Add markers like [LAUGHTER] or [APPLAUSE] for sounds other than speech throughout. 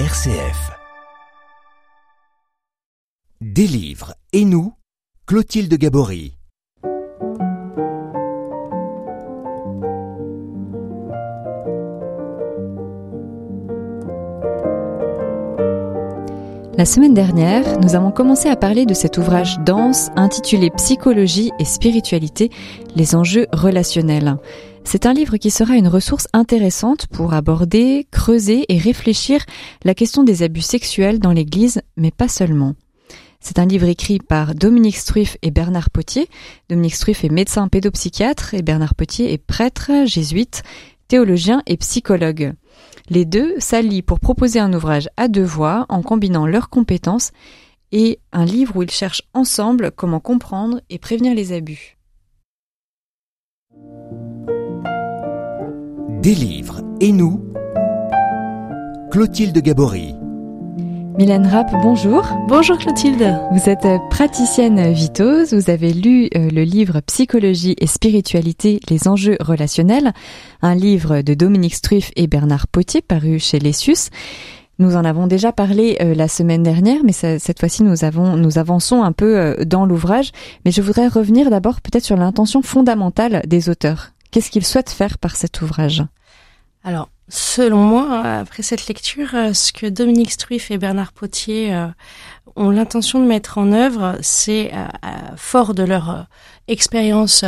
RCF. Des livres et nous, Clotilde Gabory. La semaine dernière, nous avons commencé à parler de cet ouvrage dense intitulé Psychologie et spiritualité, les enjeux relationnels. C'est un livre qui sera une ressource intéressante pour aborder, creuser et réfléchir la question des abus sexuels dans l'Église, mais pas seulement. C'est un livre écrit par Dominique Struff et Bernard Potier. Dominique Struff est médecin pédopsychiatre et Bernard Potier est prêtre, jésuite, théologien et psychologue. Les deux s'allient pour proposer un ouvrage à deux voix en combinant leurs compétences et un livre où ils cherchent ensemble comment comprendre et prévenir les abus. Des livres et nous, Clotilde Gabory. Mylène Rapp, bonjour. Bonjour Clotilde. Vous êtes praticienne vitose, vous avez lu euh, le livre Psychologie et spiritualité, les enjeux relationnels, un livre de Dominique Struff et Bernard Potier paru chez Lessius. Nous en avons déjà parlé euh, la semaine dernière, mais cette fois-ci nous avons nous avançons un peu euh, dans l'ouvrage. Mais je voudrais revenir d'abord peut-être sur l'intention fondamentale des auteurs. Qu'est-ce qu'ils souhaitent faire par cet ouvrage? Alors, Selon moi, après cette lecture, euh, ce que Dominique Struif et Bernard Potier euh, ont l'intention de mettre en œuvre, c'est euh, fort de leur expérience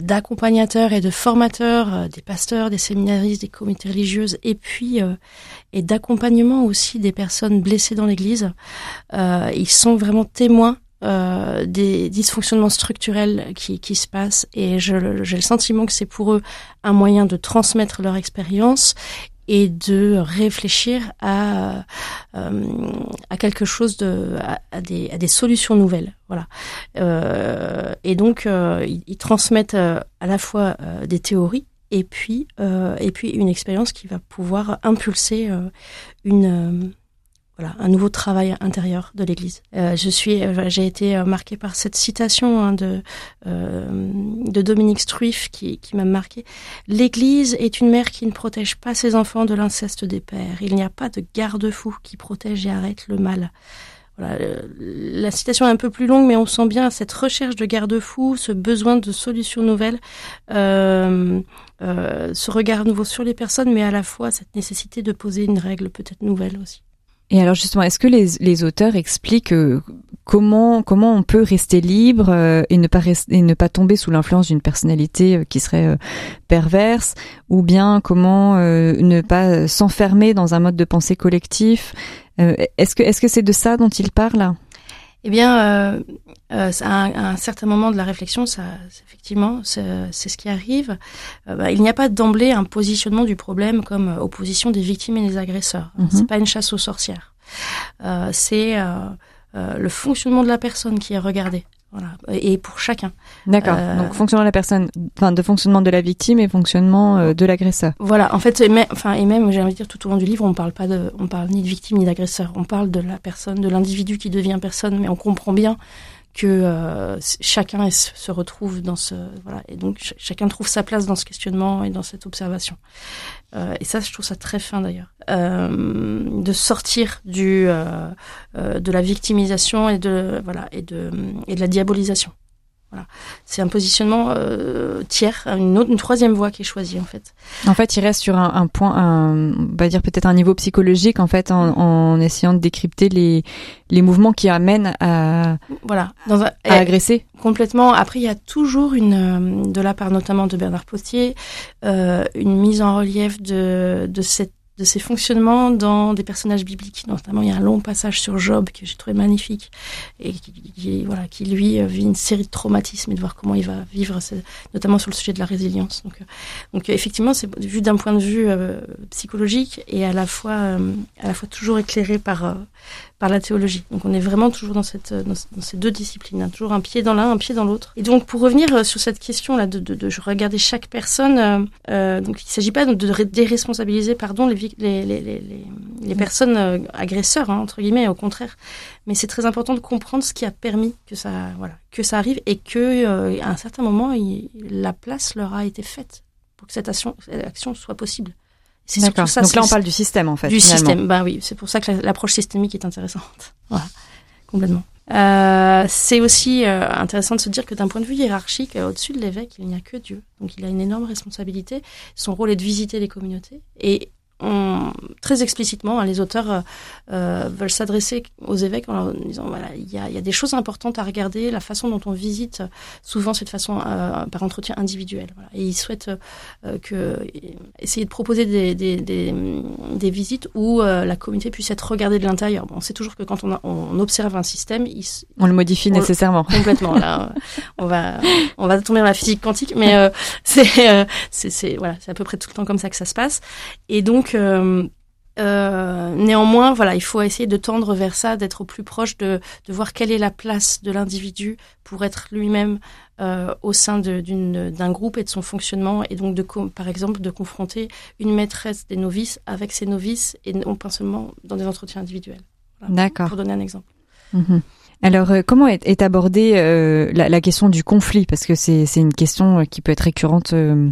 d'accompagnateurs et de formateurs, des pasteurs, des séminaristes, des comités religieuses, et puis et d'accompagnement aussi des personnes blessées dans l'Église. ils sont vraiment témoins euh, des dysfonctionnements structurels qui, qui se passent. Et j'ai le sentiment que c'est pour eux un moyen de transmettre leur expérience et de réfléchir à euh, à quelque chose de à, des, à des solutions nouvelles. Voilà. Euh, et donc euh, ils, ils, transmettent euh, à la fois des théories et puis et puis une expérience qui va pouvoir impulser une voilà, un nouveau travail intérieur de l'Église. Euh, je suis, euh, j'ai été euh, marquée par cette citation hein, de euh, de Dominique Struif qui, qui m'a marquée. L'Église est une mère qui ne protège pas ses enfants de l'inceste des pères. Il n'y a pas de garde-fou qui protège et arrête le mal. Voilà, la citation est un peu plus longue, mais on sent bien cette recherche de garde-fou, ce besoin de solutions nouvelles, euh, euh, ce regard nouveau sur les personnes, mais à la fois cette nécessité de poser une règle peut-être nouvelle aussi. Et alors justement, est-ce que les, auteurs expliquent euh, comment comment on peut rester libre euh, et ne pas rester, et ne pas tomber sous l'influence d'une personnalité euh, qui serait perverse, ou bien comment ne pas s'enfermer dans un mode de pensée collectif? Est-ce que est-ce que c'est de ça dont ils parlent? Eh bien, euh, euh, à, un, certain moment de la réflexion, ça, effectivement, c'est ce qui arrive. Euh, bah, il n'y a pas d'emblée un positionnement du problème comme opposition des victimes et des agresseurs. Mm C'est pas une chasse aux sorcières. Euh, c'est euh, le fonctionnement de la personne qui est regardé. Voilà. Et pour chacun. D'accord. Euh, Donc fonctionnement de la personne, enfin de fonctionnement de la victime et fonctionnement euh, de l'agresseur. Voilà. En fait, et même, enfin et même, j'ai envie de dire tout au long du livre, on parle pas de, on parle ni de victime ni d'agresseur. On parle de la personne, de l'individu qui devient personne, mais on comprend bien que euh, chacun se retrouve dans ce voilà et donc chacun trouve sa place dans ce questionnement et dans cette observation euh, et ça je trouve ça très fin d'ailleurs euh, de sortir du euh, euh, de la victimisation et de voilà et de et de la diabolisation voilà. C'est un positionnement euh, tiers, une, autre, une troisième voie qui est choisie en fait. En fait, il reste sur un, un point, un, on va dire peut-être un niveau psychologique en fait, en, en, essayant de décrypter les, les mouvements qui amènent à, voilà, dans un, à agresser. Complètement. Après, il y a toujours une, de la part notamment de Bernard Potier, euh, une mise en relief de, de cette de ses fonctionnements dans des personnages bibliques. Notamment, il y a un long passage sur Job que j'ai trouvé magnifique et qui, voilà, qui lui vit une série de traumatismes et de voir comment il va vivre, notamment sur le sujet de la résilience. Donc, euh, donc effectivement, c'est vu d'un point de vue euh, psychologique et à la fois, euh, à la fois toujours éclairé par par la théologie. Donc on est vraiment toujours dans, cette, dans, ces deux disciplines, hein. toujours un pied dans l'un, un pied dans l'autre. Et donc pour revenir euh, sur cette question là de, de, de regarder chaque personne, euh, euh donc il ne s'agit pas de déresponsabiliser pardon les, les, les, les, les personnes euh, agresseurs hein, entre guillemets, au contraire. Mais c'est très important de comprendre ce qui a permis que ça voilà que ça arrive et que à un certain moment il, la place leur a été faite pour que cette action, cette action soit possible. C'est D'accord. ça. Donc là, on parle du système en fait. du finalement. système. Ben oui, c'est pour ça que la- l'approche systémique est intéressante. [LAUGHS] Voilà, complètement. Euh, c'est aussi euh, intéressant de se dire que d'un point de vue hiérarchique, euh, au-dessus de l'évêque, il n'y a que Dieu. Donc il a une énorme responsabilité. Son rôle est de visiter les communautés. Et on, très explicitement, hein, les auteurs euh, euh, veulent s'adresser aux évêques en leur disant voilà, il y a, il y a des choses importantes à regarder. La façon dont on visite, souvent, c'est de façon euh, par entretien individuel. Voilà. Et ils souhaitent euh, que essayer de proposer des, des, des, des visites où euh, la communauté puisse être regardée de l'intérieur. Bon, on sait toujours que quand on, a- on observe un système, il, On le modifie On nécessairement. [LAUGHS] complètement là, on va on va tomber dans la physique quantique, mais euh, [LAUGHS] c'est euh, c'est c'est voilà, c'est à peu près tout le temps comme ça que ça se passe. Et donc euh, euh, néanmoins, voilà, il faut essayer de tendre vers ça, d'être au plus proche de, de voir quelle est la place de l'individu pour être lui-même euh, au sein d'un groupe et de son fonctionnement, et donc de, par exemple, de confronter une maîtresse des novices avec ses novices et non pas seulement dans des entretiens individuels. Voilà, D'accord. Pour donner un exemple. Mhm. Alors, euh, comment est, est abordée euh, la, la question du conflit? Parce que c'est une question qui peut être récurrente euh,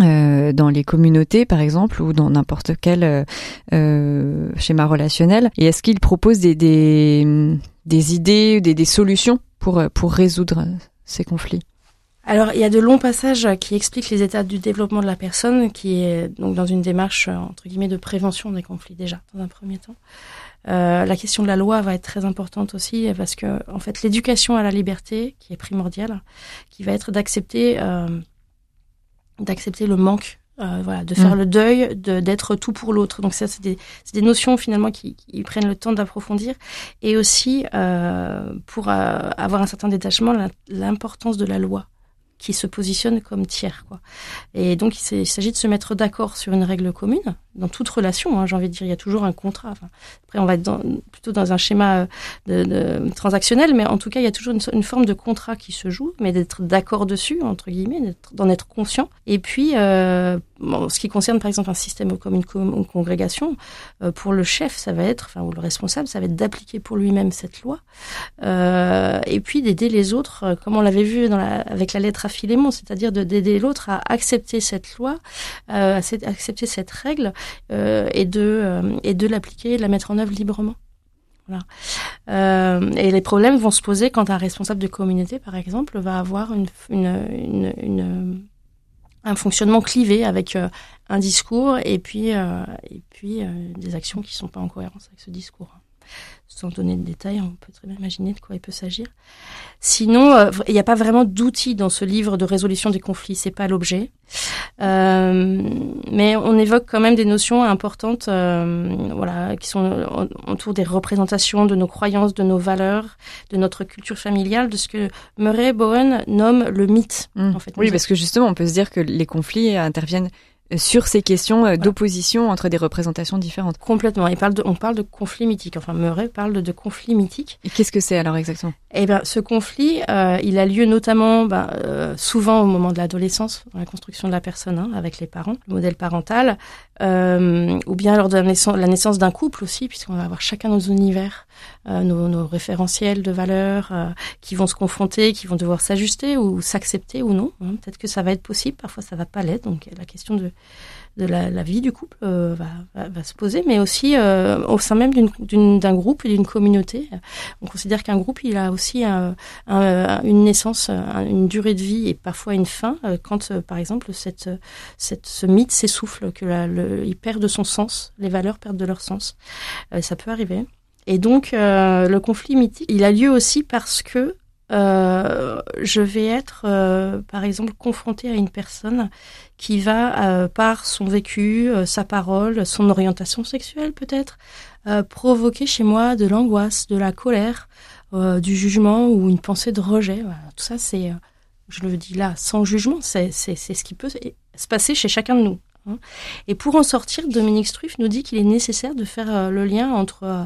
euh, dans les communautés, par exemple, ou dans n'importe quel euh, euh, schéma relationnel. Et est-ce qu'il propose des, des, des idées, des, des solutions pour, pour résoudre ces conflits? Alors, il y a de longs passages qui expliquent les étapes du développement de la personne, qui est donc dans une démarche euh, entre guillemets de prévention des conflits déjà dans un premier temps. Euh, la question de la loi va être très importante aussi parce que en fait l'éducation à la liberté qui est primordiale, qui va être d'accepter euh, d'accepter le manque. euh, voilà, de faire Mm. le deuil, de d'être tout pour l'autre. Donc ça, c'est des, c'est des notions finalement qui, qui prennent le temps d'approfondir, et aussi euh, pour euh, avoir un certain détachement, la- l'importance de la loi qui se positionne comme tiers. Quoi. Et donc, il s'agit de se mettre d'accord sur une règle commune, dans toute relation, hein, j'ai envie de dire, il y a toujours un contrat. Enfin, après, on va être dans, plutôt dans un schéma euh, de, de, transactionnel, mais en tout cas, il y a toujours une, forme de contrat qui se joue, mais d'être d'accord dessus, entre guillemets, d'en être conscient. Et puis, euh, bon, ce qui concerne, par exemple, un système comme une, congrégation, euh, pour le chef, ça va être, enfin, ou le responsable, ça va être d'appliquer pour lui-même cette loi, euh, et puis d'aider les autres, euh, comme on l'avait vu dans la, avec la lettre à Philémon, c'est-à-dire de- d'aider l'autre à accepter cette loi, euh, à accepter cette règle et de euh, et de l'appliquer, de la mettre en œuvre librement. Voilà. Euh, et les problèmes vont se poser quand un responsable de communauté, par exemple, va avoir une, une, une, un fonctionnement clivé avec euh, un discours et puis euh, et puis euh, des actions qui sont pas en cohérence avec ce discours. Sans donner de détails, on peut très bien imaginer de quoi il peut s'agir. Sinon, euh, il n'y a pas vraiment d'outils dans ce livre de résolution des conflits, c'est pas l'objet. Euh, mais on évoque quand même des notions importantes, euh, voilà, qui sont autour des représentations de nos croyances, de nos valeurs, de notre culture familiale, de ce que Murray Bowen nomme le mythe. Mm. En fait, Oui, parce que justement, on peut se dire que les conflits interviennent sur ces questions euh, d'opposition entre des représentations différentes. complètement. Il parle de, on parle de conflit mythique. Enfin, Murray parle de, de conflit mythique. Et qu'est-ce que c'est alors exactement? Eh ben, ce conflit, euh, il a lieu notamment, ben, euh, souvent au moment de l'adolescence, dans la construction de la personne, hein, avec les parents, le modèle parental, euh, ou bien lors de la naissance, la naissance d'un couple aussi, puisqu'on va avoir chacun nos univers, nos, nos référentiels de valeurs, qui vont se confronter, qui vont devoir s'ajuster ou s'accepter ou non. hein. Peut-être que ça va être possible, parfois ça va pas l'être. Donc la question de de la, vie du couple euh, va, se poser, mais aussi euh, au sein même d'un groupe d'une communauté. On considère qu'un groupe, il a aussi un- un- une naissance, un- une durée de vie et parfois une fin, euh, quand, par exemple, cette, ce mythe s'essouffle, que perd de son sens, les valeurs perdent de leur sens. Ça peut arriver. Et donc, le conflit mythique, il a lieu aussi parce que je vais être, euh, par exemple, confrontée à une personne qui va, euh, par son vécu, euh, sa parole, son orientation sexuelle peut-être, euh, provoquer chez moi de l'angoisse, de la colère, euh, du jugement ou une pensée de rejet. Tout ça, c'est, euh, je le dis là, sans jugement, c'est ce qui peut se passer chez chacun de nous. hein. Et pour en sortir, Dominique Struff nous dit qu'il est nécessaire de faire euh, le lien entre euh,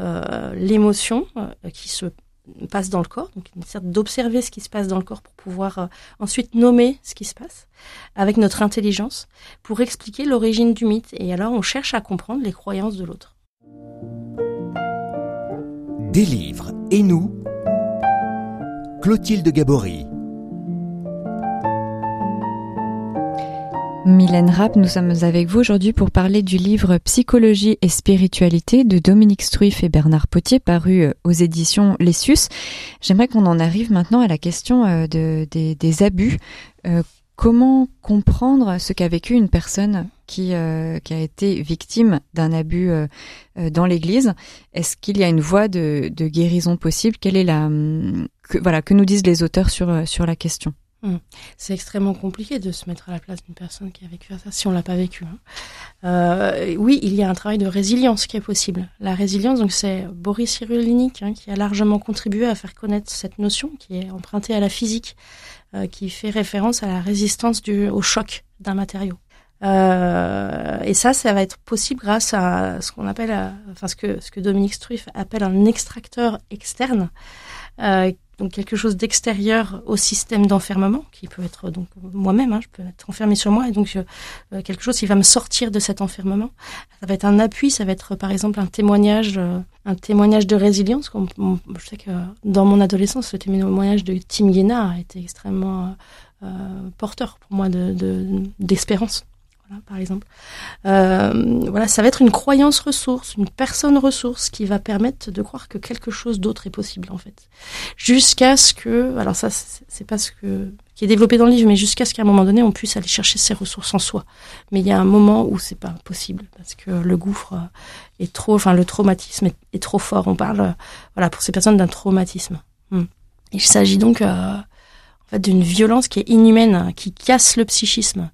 euh, l'émotion euh, qui se passe dans le corps, donc est nécessaire d'observer ce qui se passe dans le corps pour pouvoir euh, ensuite nommer ce qui se passe avec notre intelligence pour expliquer l'origine du mythe. Et alors on cherche à comprendre les croyances de l'autre. Des livres et nous? Clotilde Gabory Mylène Rapp, nous sommes avec vous aujourd'hui pour parler du livre Psychologie et spiritualité de Dominique Struif et Bernard Potier paru euh, aux éditions Lessius. J'aimerais qu'on en arrive maintenant à la question euh, de, des, abus. Euh, comment comprendre ce qu'a vécu une personne qui, a été victime d'un abus dans l'Église? Est-ce qu'il y a une voie de, guérison possible? Quelle est la hum, que, voilà que nous disent les auteurs sur la question? Hmm. C'est extrêmement compliqué de se mettre à la place d'une personne qui a vécu ça si on l'a pas vécu. Hein. Euh, oui, il y a un travail de résilience qui est possible. La résilience, donc c'est Boris Cyrulnik hein, qui a largement contribué à faire connaître cette notion qui est empruntée à la physique, euh, qui fait référence à la résistance au choc d'un matériau. Euh, et ça, ça va être possible grâce à ce qu'on appelle, enfin ce que Dominique Struif appelle un extracteur externe, donc quelque chose d'extérieur au système d'enfermement, qui peut être donc moi-même, hein, je peux être enfermé sur moi, et donc euh, quelque chose qui va me sortir de cet enfermement. Ça va être un appui, ça va être par exemple un témoignage, euh, un témoignage de résilience. Comme, je sais que dans mon adolescence, le témoignage de Tim Guéna a été extrêmement euh, porteur pour moi de d'espérance par exemple. Euh, voilà, ça va être une croyance ressource, une personne ressource qui va permettre de croire que quelque chose d'autre est possible en fait. Jusqu'à ce que, alors ça c'est pas ce que qui est développé dans le livre, mais jusqu'à ce qu'à un moment donné on puisse aller chercher ses ressources en soi. Mais il y a un moment où c'est pas possible parce que le gouffre est trop, enfin le traumatisme est, trop fort. On parle, voilà, pour ces personnes d'un traumatisme. Hmm. Il s'agit donc euh, en fait d'une violence qui est inhumaine, qui casse le psychisme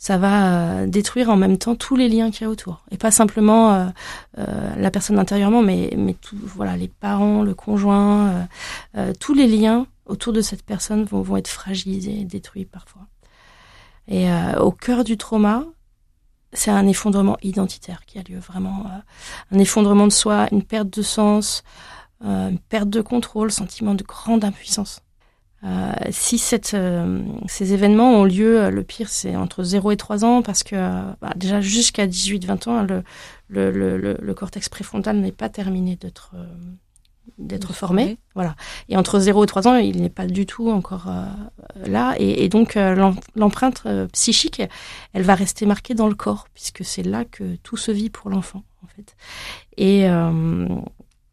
ça va euh, détruire en même temps tous les liens qu'il y a autour. Et pas simplement euh, euh, la personne intérieurement mais mais tout voilà les parents le conjoint tous les liens autour de cette personne vont, vont être fragilisés détruits parfois. Et au cœur du trauma c'est un effondrement identitaire qui a lieu vraiment un effondrement de soi une perte de sens une perte de contrôle sentiment de grande impuissance euh, si cette, euh, ces événements ont lieu, euh, le pire c'est entre 0 et 3 ans parce que bah, déjà jusqu'à 18-20 ans, le, le, le, le, cortex préfrontal n'est pas terminé d'être d'être formé. Voilà. Et entre 0 et 3 ans, il n'est pas du tout encore là. Et, et donc l'empreinte psychique, elle va rester marquée dans le corps puisque c'est là que tout se vit pour l'enfant en fait. Et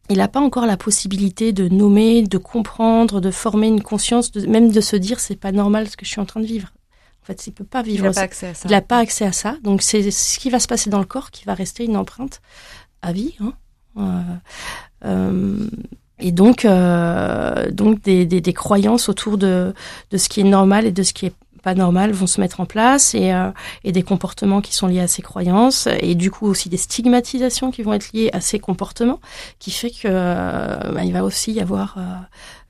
il n'a pas encore la possibilité de nommer, de comprendre, de former une conscience, de, même de se dire c'est pas normal ce que je suis en train de vivre. En fait, il peut pas vivre. Il n'a pas accès à ça. Il n'a pas accès à ça. Donc c'est ce qui va se passer dans le corps qui va rester une empreinte à vie. Hein. Euh, euh, et donc, euh, donc des, des, des, croyances autour de, de ce qui est normal et de ce qui est normales vont se mettre en place et, euh, et des comportements qui sont liés à ces croyances et du coup aussi des stigmatisations qui vont être liées à ces comportements qui fait que euh, bah, il va aussi y avoir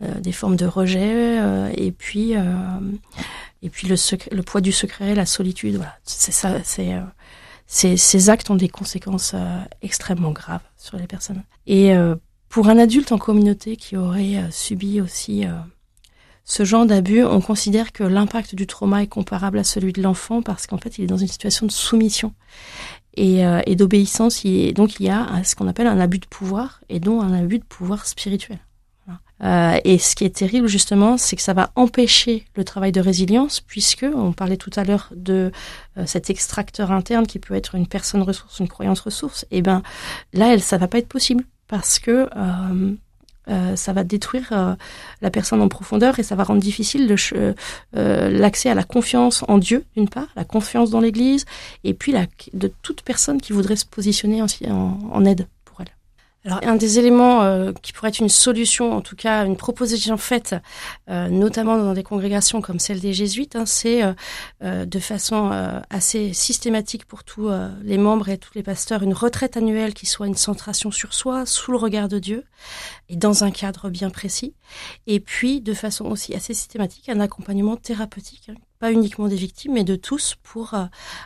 euh, des formes de rejet et puis et puis le, le poids du secret, la solitude, voilà, c'est ça, c'est ces, ces actes ont des conséquences extrêmement graves sur les personnes. Et pour un adulte en communauté qui aurait subi aussi ce genre d'abus, on considère que l'impact du trauma est comparable à celui de l'enfant parce qu'en fait, il est dans une situation de soumission et, euh, et d'obéissance. Donc, il y a ce qu'on appelle un abus de pouvoir et donc un abus de pouvoir spirituel. Euh, et ce qui est terrible justement, c'est que ça va empêcher le travail de résilience, puisque on parlait tout à l'heure de euh, cet extracteur interne qui peut être une personne ressource, une croyance ressource. Et eh ben là, elle, ça va pas être possible parce que euh, euh, ça va détruire euh, la personne en profondeur et ça va rendre difficile euh, l'accès à la confiance en Dieu d'une part, la confiance dans l'Église et puis la, de toute personne qui voudrait se positionner en aide. Alors, un des éléments euh, qui pourrait être une solution, en tout cas une proposition faite, euh, notamment dans des congrégations comme celle des jésuites, hein, c'est euh, de façon assez systématique pour tous les membres et tous les pasteurs une retraite annuelle qui soit une centration sur soi, sous le regard de Dieu, et dans un cadre bien précis. Et puis, de façon aussi assez systématique, un accompagnement thérapeutique, hein, pas uniquement des victimes, mais de tous, pour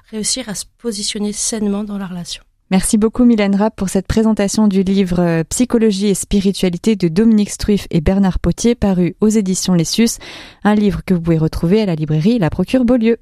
réussir à se positionner sainement dans la relation. Merci beaucoup Mylène Rapp pour cette présentation du livre euh, Psychologie et spiritualité de Dominique Struif et Bernard Potier paru aux éditions Lessius, un livre que vous pouvez retrouver à la librairie La Procure Beaulieu.